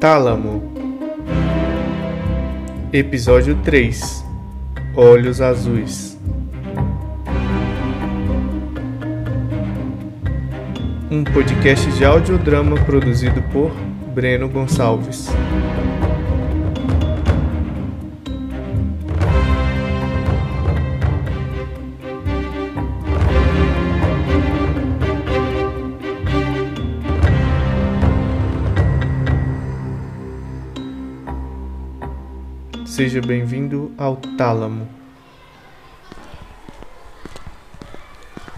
Tálamo. Episódio 3 Olhos Azuis. Um podcast de audiodrama produzido por Breno Gonçalves. Seja bem-vindo ao Tálamo.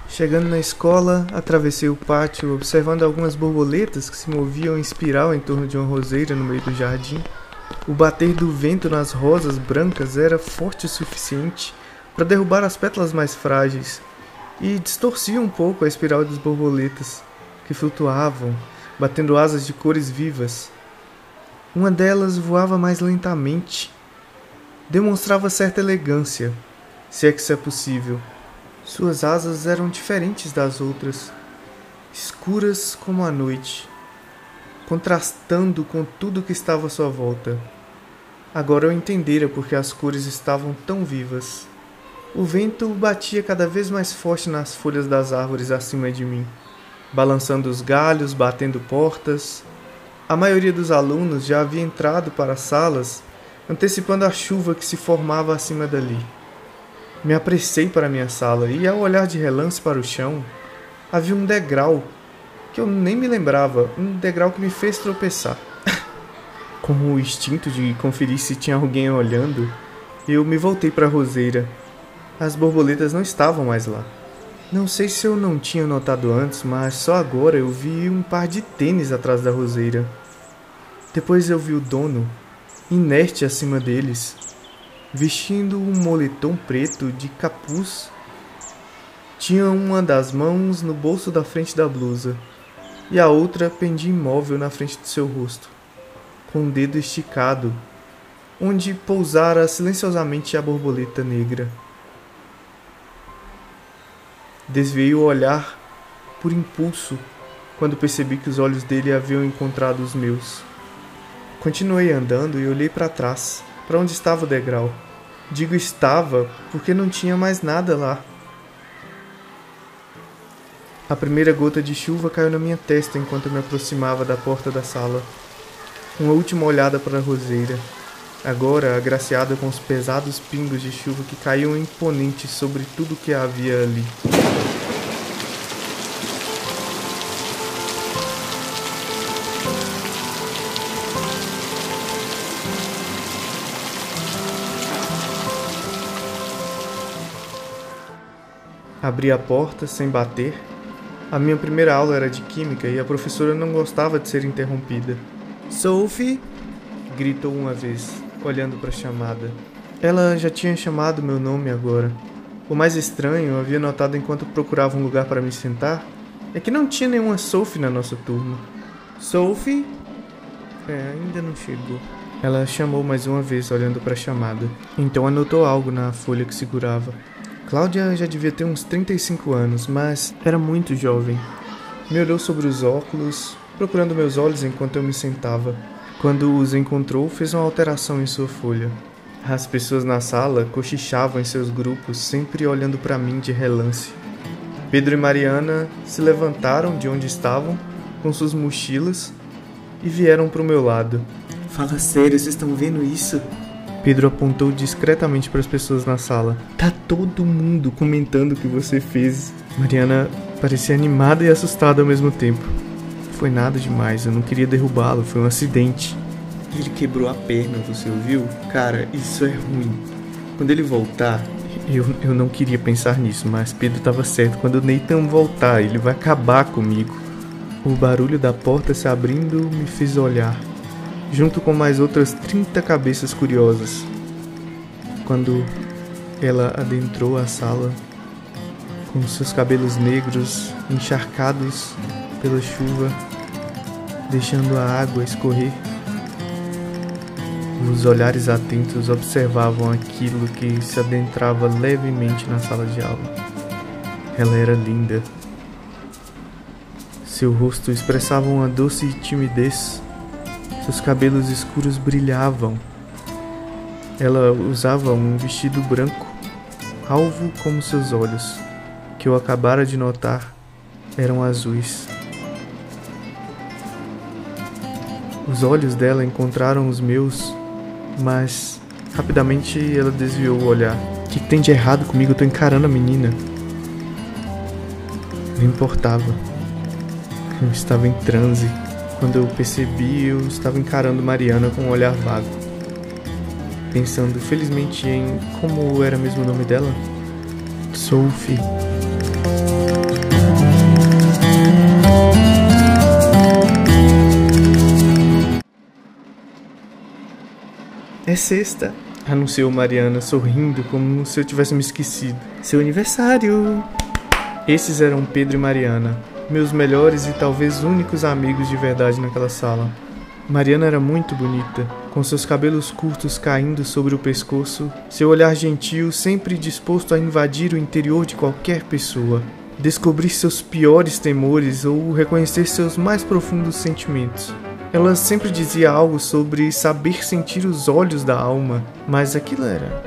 Chegando na escola, atravessei o pátio, observando algumas borboletas que se moviam em espiral em torno de uma roseira no meio do jardim. O bater do vento nas rosas brancas era forte o suficiente para derrubar as pétalas mais frágeis e distorcia um pouco a espiral das borboletas, que flutuavam, batendo asas de cores vivas. Uma delas voava mais lentamente, demonstrava certa elegância, se é que isso é possível. Suas asas eram diferentes das outras, escuras como a noite, contrastando com tudo que estava à sua volta. Agora eu entendera porque as cores estavam tão vivas. O vento batia cada vez mais forte nas folhas das árvores acima de mim, balançando os galhos, batendo portas. A maioria dos alunos já havia entrado para as salas antecipando a chuva que se formava acima dali. Me apressei para minha sala e, ao olhar de relance para o chão, havia um degrau que eu nem me lembrava, um degrau que me fez tropeçar. Com o instinto de conferir se tinha alguém olhando, eu me voltei para a roseira. As borboletas não estavam mais lá. Não sei se eu não tinha notado antes, mas só agora eu vi um par de tênis atrás da roseira. Depois eu vi o dono, inerte acima deles, vestindo um moletom preto de capuz. Tinha uma das mãos no bolso da frente da blusa e a outra pendia imóvel na frente do seu rosto, com o dedo esticado, onde pousara silenciosamente a borboleta negra. Desviei o olhar por impulso quando percebi que os olhos dele haviam encontrado os meus. Continuei andando e olhei para trás, para onde estava o degrau. Digo estava porque não tinha mais nada lá. A primeira gota de chuva caiu na minha testa enquanto eu me aproximava da porta da sala. Uma última olhada para a roseira, agora agraciada com os pesados pingos de chuva que caíam imponentes sobre tudo que havia ali. Abri a porta sem bater. A minha primeira aula era de química e a professora não gostava de ser interrompida. Sophie! gritou uma vez, olhando para a chamada. Ela já tinha chamado meu nome agora. O mais estranho, havia notado enquanto procurava um lugar para me sentar, é que não tinha nenhuma Sophie na nossa turma. Sophie? É, ainda não chegou. Ela chamou mais uma vez, olhando para a chamada. Então anotou algo na folha que segurava. Cláudia já devia ter uns 35 anos, mas era muito jovem. Me olhou sobre os óculos, procurando meus olhos enquanto eu me sentava. Quando os encontrou, fez uma alteração em sua folha. As pessoas na sala cochichavam em seus grupos, sempre olhando para mim de relance. Pedro e Mariana se levantaram de onde estavam, com suas mochilas, e vieram para o meu lado. Fala sério, vocês estão vendo isso? Pedro apontou discretamente para as pessoas na sala. Tá todo mundo comentando o que você fez. Mariana parecia animada e assustada ao mesmo tempo. Foi nada demais, eu não queria derrubá-lo, foi um acidente. Ele quebrou a perna, você ouviu? Cara, isso é ruim. Quando ele voltar, eu, eu não queria pensar nisso, mas Pedro estava certo. Quando o Nathan voltar, ele vai acabar comigo. O barulho da porta se abrindo me fez olhar junto com mais outras 30 cabeças curiosas. Quando ela adentrou a sala, com seus cabelos negros encharcados pela chuva, deixando a água escorrer, os olhares atentos observavam aquilo que se adentrava levemente na sala de aula. Ela era linda. Seu rosto expressava uma doce timidez Seus cabelos escuros brilhavam. Ela usava um vestido branco, alvo como seus olhos, que eu acabara de notar eram azuis. Os olhos dela encontraram os meus, mas rapidamente ela desviou o olhar. O que, tem de errado comigo? Eu tô encarando a menina. Não importava. Eu estava em transe. Quando eu percebi, eu estava encarando Mariana com um olhar vago. Pensando felizmente em como era mesmo o nome dela? Sophie. É sexta, anunciou Mariana, sorrindo como se eu tivesse me esquecido. Seu aniversário! Esses eram Pedro e Mariana, meus melhores e talvez únicos amigos de verdade naquela sala. Mariana era muito bonita, com seus cabelos curtos caindo sobre o pescoço, seu olhar gentil sempre disposto a invadir o interior de qualquer pessoa, descobrir seus piores temores ou reconhecer seus mais profundos sentimentos. Ela sempre dizia algo sobre saber sentir os olhos da alma, mas aquilo era.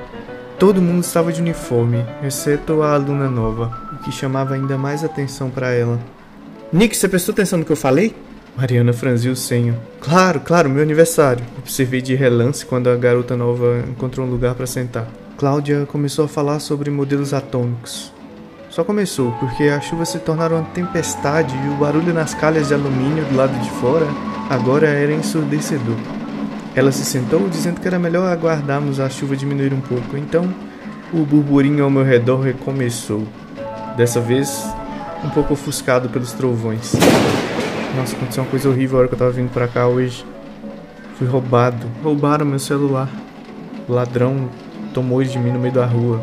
Todo mundo estava de uniforme, exceto a aluna nova, o que chamava ainda mais atenção para ela. Nick, você prestou atenção no que eu falei? Mariana franziu o senho. Claro, claro, meu aniversário. Observei de relance quando a garota nova encontrou um lugar para sentar. Cláudia começou a falar sobre modelos atômicos. Só começou, porque a chuva se tornaram uma tempestade e o barulho nas calhas de alumínio do lado de fora Agora era ensurdecedor. Ela se sentou, dizendo que era melhor aguardarmos a chuva diminuir um pouco. Então, o burburinho ao meu redor recomeçou. Dessa vez, um pouco ofuscado pelos trovões. Nossa, aconteceu uma coisa horrível a hora que eu tava vindo pra cá hoje. Fui roubado. Roubaram meu celular. O ladrão tomou de mim no meio da rua.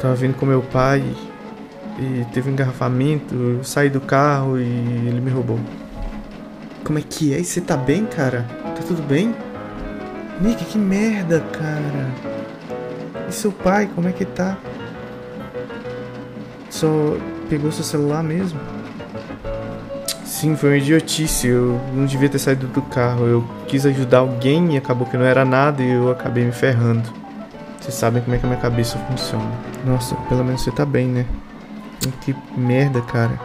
Tava vindo com meu pai e teve um engarrafamento. Eu saí do carro e ele me roubou. Como é que é? E você tá bem, cara? Tá tudo bem? Nick, que merda, cara. E seu pai, como é que tá? Só pegou seu celular mesmo? Sim, foi uma idiotice. Eu não devia ter saído do carro. Eu quis ajudar alguém e acabou que não era nada e eu acabei me ferrando. Vocês sabem como é que a minha cabeça funciona. Nossa, pelo menos você tá bem, né? Que merda, cara.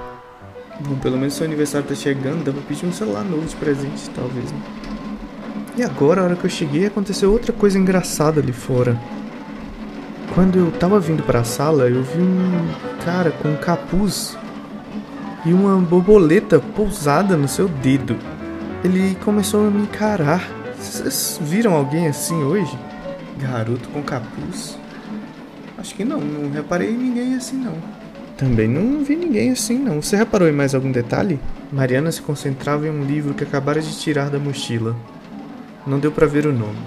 Bom, pelo menos seu aniversário tá chegando, dá pra pedir um celular novo de presente, talvez, né? E agora, a hora que eu cheguei, aconteceu outra coisa engraçada ali fora. Quando eu tava vindo para a sala, eu vi um cara com um capuz e uma borboleta pousada no seu dedo. Ele começou a me encarar. Vocês viram alguém assim hoje? Garoto com capuz? Acho que não, não reparei em ninguém assim não. Também não vi ninguém assim, não. Você reparou em mais algum detalhe? Mariana se concentrava em um livro que acabara de tirar da mochila. Não deu para ver o nome.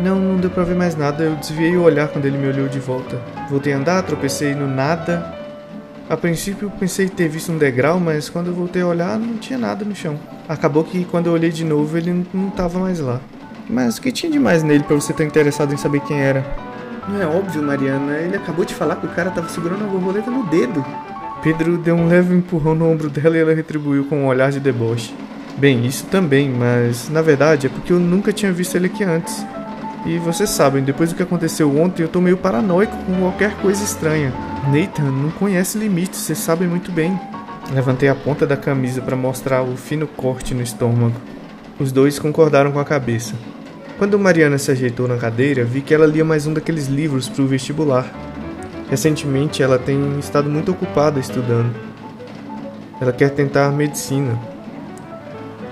Não, não deu para ver mais nada. Eu desviei o olhar quando ele me olhou de volta. Voltei a andar, tropecei no nada. A princípio pensei ter visto um degrau, mas quando eu voltei a olhar não tinha nada no chão. Acabou que quando eu olhei de novo ele não estava mais lá. Mas o que tinha de mais nele para você estar interessado em saber quem era? Não é óbvio, Mariana. Ele acabou de falar que o cara tava segurando a borboleta no dedo. Pedro deu um leve empurrão no ombro dela e ela retribuiu com um olhar de deboche. Bem, isso também, mas na verdade é porque eu nunca tinha visto ele aqui antes. E vocês sabem, depois do que aconteceu ontem, eu tô meio paranoico com qualquer coisa estranha. Nathan não conhece limites, vocês sabem muito bem. Levantei a ponta da camisa para mostrar o fino corte no estômago. Os dois concordaram com a cabeça. Quando Mariana se ajeitou na cadeira, vi que ela lia mais um daqueles livros para o vestibular. Recentemente, ela tem estado muito ocupada estudando. Ela quer tentar medicina.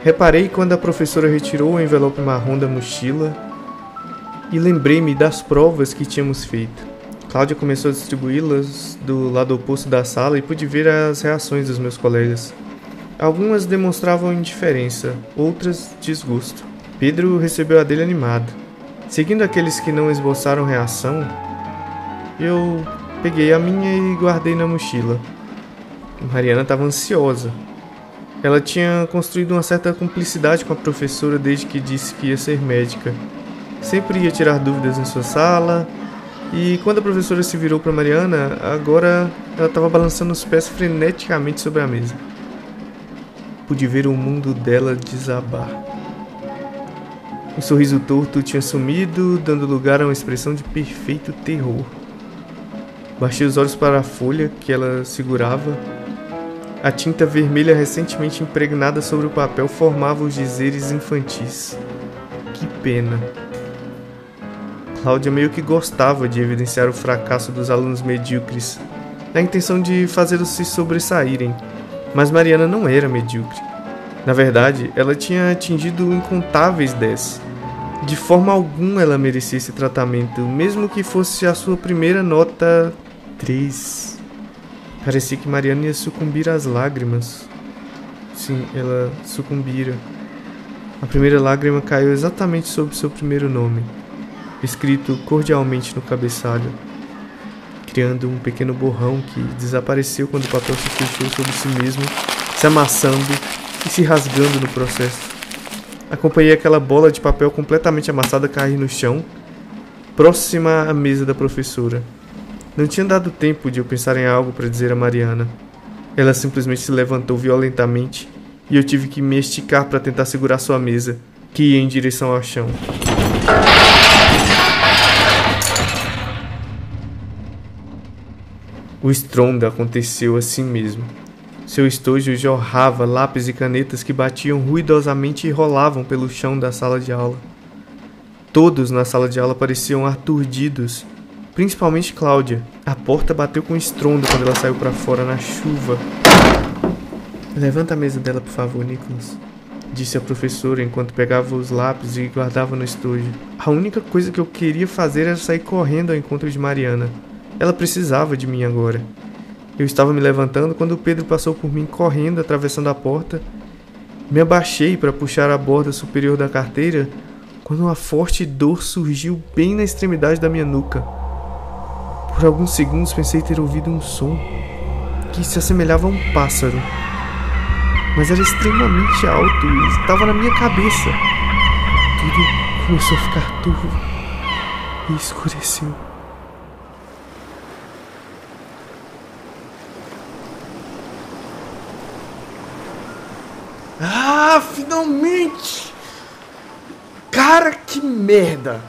Reparei quando a professora retirou o envelope marrom da mochila e lembrei-me das provas que tínhamos feito. Cláudia começou a distribuí-las do lado oposto da sala e pude ver as reações dos meus colegas. Algumas demonstravam indiferença, outras desgosto. Pedro recebeu a dele animado. Seguindo aqueles que não esboçaram reação, eu peguei a minha e guardei na mochila. Mariana estava ansiosa. Ela tinha construído uma certa cumplicidade com a professora desde que disse que ia ser médica. Sempre ia tirar dúvidas em sua sala. E quando a professora se virou para Mariana, agora ela estava balançando os pés freneticamente sobre a mesa. Pude ver o mundo dela desabar. O sorriso torto tinha sumido, dando lugar a uma expressão de perfeito terror. Baixei os olhos para a folha que ela segurava. A tinta vermelha recentemente impregnada sobre o papel formava os dizeres infantis. Que pena. Cláudia meio que gostava de evidenciar o fracasso dos alunos medíocres, na intenção de fazê-los se sobressaírem. Mas Mariana não era medíocre. Na verdade, ela tinha atingido incontáveis 10. De forma alguma ela merecia esse tratamento, mesmo que fosse a sua primeira nota 3. Parecia que Mariana ia sucumbir às lágrimas. Sim, ela sucumbira. A primeira lágrima caiu exatamente sobre seu primeiro nome, escrito cordialmente no cabeçalho, criando um pequeno borrão que desapareceu quando o papel se fechou sobre si mesmo, se amassando e se rasgando no processo. Acompanhei aquela bola de papel completamente amassada cair no chão, próxima à mesa da professora. Não tinha dado tempo de eu pensar em algo para dizer a Mariana. Ela simplesmente se levantou violentamente e eu tive que me esticar para tentar segurar sua mesa, que ia em direção ao chão. O estrondo aconteceu assim mesmo. Seu estojo jorrava lápis e canetas que batiam ruidosamente e rolavam pelo chão da sala de aula. Todos na sala de aula pareciam aturdidos, principalmente Cláudia. A porta bateu com estrondo quando ela saiu para fora na chuva. Levanta a mesa dela, por favor, Nicholas, disse a professora enquanto pegava os lápis e guardava no estojo. A única coisa que eu queria fazer era sair correndo ao encontro de Mariana. Ela precisava de mim agora. Eu estava me levantando quando Pedro passou por mim correndo, atravessando a porta. Me abaixei para puxar a borda superior da carteira quando uma forte dor surgiu bem na extremidade da minha nuca. Por alguns segundos pensei ter ouvido um som que se assemelhava a um pássaro, mas era extremamente alto e estava na minha cabeça. Tudo começou a ficar turvo e escureceu. Ah, finalmente! Cara, que merda!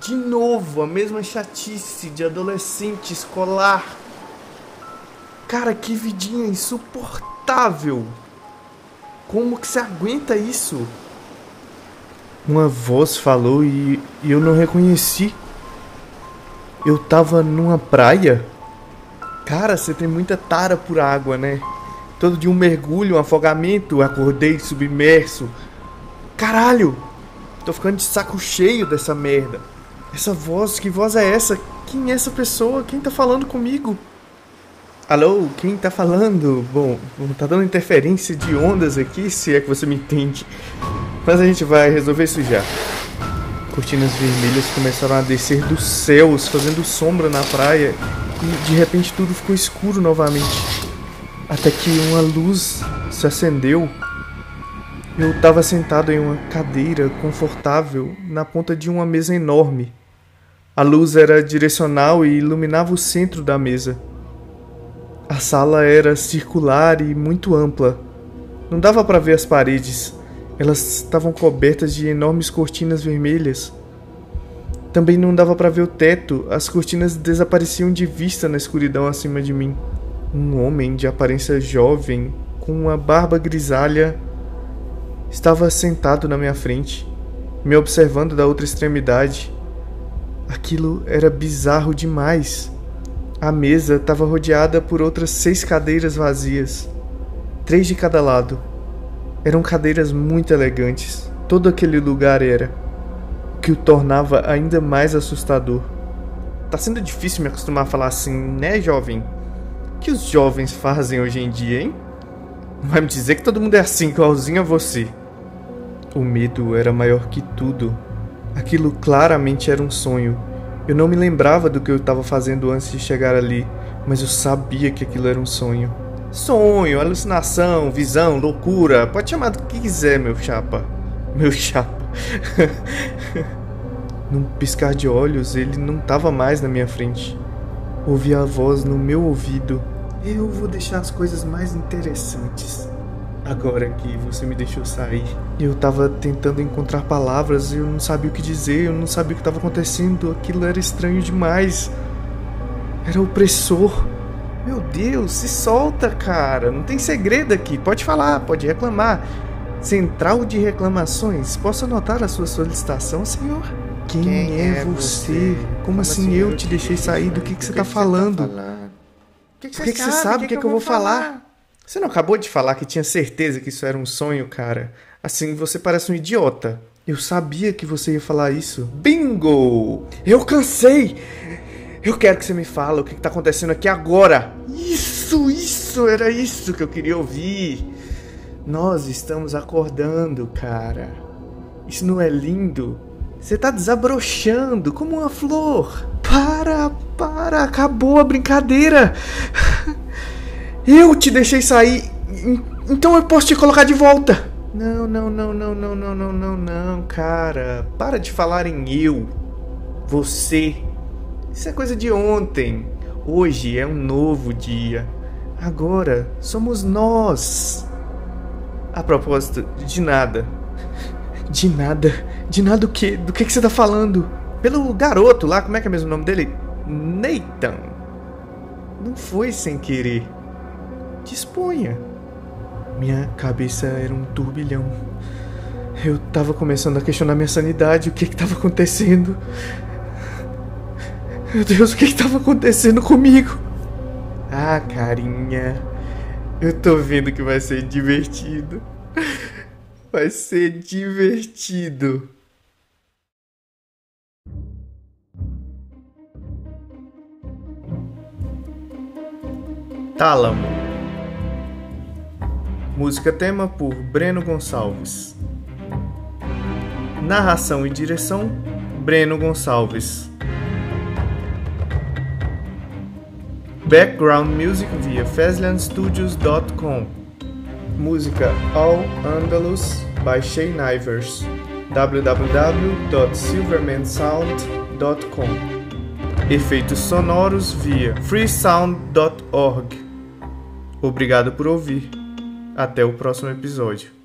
De novo, a mesma chatice de adolescente escolar. Cara, que vidinha insuportável! Como que você aguenta isso? Uma voz falou e, e eu não reconheci. Eu tava numa praia? Cara, você tem muita tara por água, né? Todo dia um mergulho, um afogamento, acordei submerso. Caralho! Tô ficando de saco cheio dessa merda. Essa voz, que voz é essa? Quem é essa pessoa? Quem tá falando comigo? Alô, quem tá falando? Bom, tá dando interferência de ondas aqui, se é que você me entende. Mas a gente vai resolver isso já. Cortinas vermelhas começaram a descer dos céus, fazendo sombra na praia, e de repente tudo ficou escuro novamente. Até que uma luz se acendeu. Eu estava sentado em uma cadeira confortável na ponta de uma mesa enorme. A luz era direcional e iluminava o centro da mesa. A sala era circular e muito ampla. Não dava para ver as paredes elas estavam cobertas de enormes cortinas vermelhas. Também não dava para ver o teto, as cortinas desapareciam de vista na escuridão acima de mim. Um homem de aparência jovem, com uma barba grisalha, estava sentado na minha frente, me observando da outra extremidade. Aquilo era bizarro demais. A mesa estava rodeada por outras seis cadeiras vazias, três de cada lado. Eram cadeiras muito elegantes, todo aquele lugar era, o que o tornava ainda mais assustador. Tá sendo difícil me acostumar a falar assim, né, jovem? Que os jovens fazem hoje em dia, hein? Vai me dizer que todo mundo é assim, igualzinho a você. O medo era maior que tudo. Aquilo claramente era um sonho. Eu não me lembrava do que eu estava fazendo antes de chegar ali, mas eu sabia que aquilo era um sonho. Sonho, alucinação, visão, loucura, pode chamar do que quiser, meu chapa. Meu chapa. Num piscar de olhos, ele não estava mais na minha frente. Ouvi a voz no meu ouvido. Eu vou deixar as coisas mais interessantes. agora que você me deixou sair. Eu tava tentando encontrar palavras e eu não sabia o que dizer, eu não sabia o que estava acontecendo, aquilo era estranho demais. Era opressor. Meu Deus, se solta, cara. Não tem segredo aqui. Pode falar, pode reclamar. Central de Reclamações, posso anotar a sua solicitação, senhor? Quem, Quem é, é, você? Como, Como assim, assim eu te deixei sair? Do que, que, você tá falando? Que, que, você, que, você sabe? O que, que, eu vou falar? falar? Você não acabou de falar que tinha certeza que isso era um sonho, cara? Assim, você parece um idiota. Eu sabia que você ia falar isso. Bingo! Eu cansei! Eu quero que você me fale o que está acontecendo aqui agora. Isso, isso, era isso que eu queria ouvir. Nós estamos acordando, cara. Isso não é lindo? Você tá desabrochando como uma flor. Para, para, acabou a brincadeira. Eu te deixei sair, então eu posso te colocar de volta. Não, não, não, não, não, não, não, não, não, cara. Para de falar em eu. Você isso é coisa de ontem. Hoje é um novo dia. Agora somos nós. A propósito, de nada. De nada? De nada do que? Do que, que você tá falando? Pelo garoto lá, como é que é mesmo o nome dele? Nathan. Não foi sem querer. Disponha. Minha cabeça era um turbilhão. Eu tava começando a questionar minha sanidade, o que que tava acontecendo. Meu Deus, o que estava acontecendo comigo? Ah, carinha. Eu tô vendo que vai ser divertido. Vai ser divertido. Tálamo. Música tema por Breno Gonçalves. Narração e direção: Breno Gonçalves. Background Music via FazlianStudios.com Música All Andalus by Shane Ivers www.silvermansound.com Efeitos sonoros via freesound.org Obrigado por ouvir. Até o próximo episódio.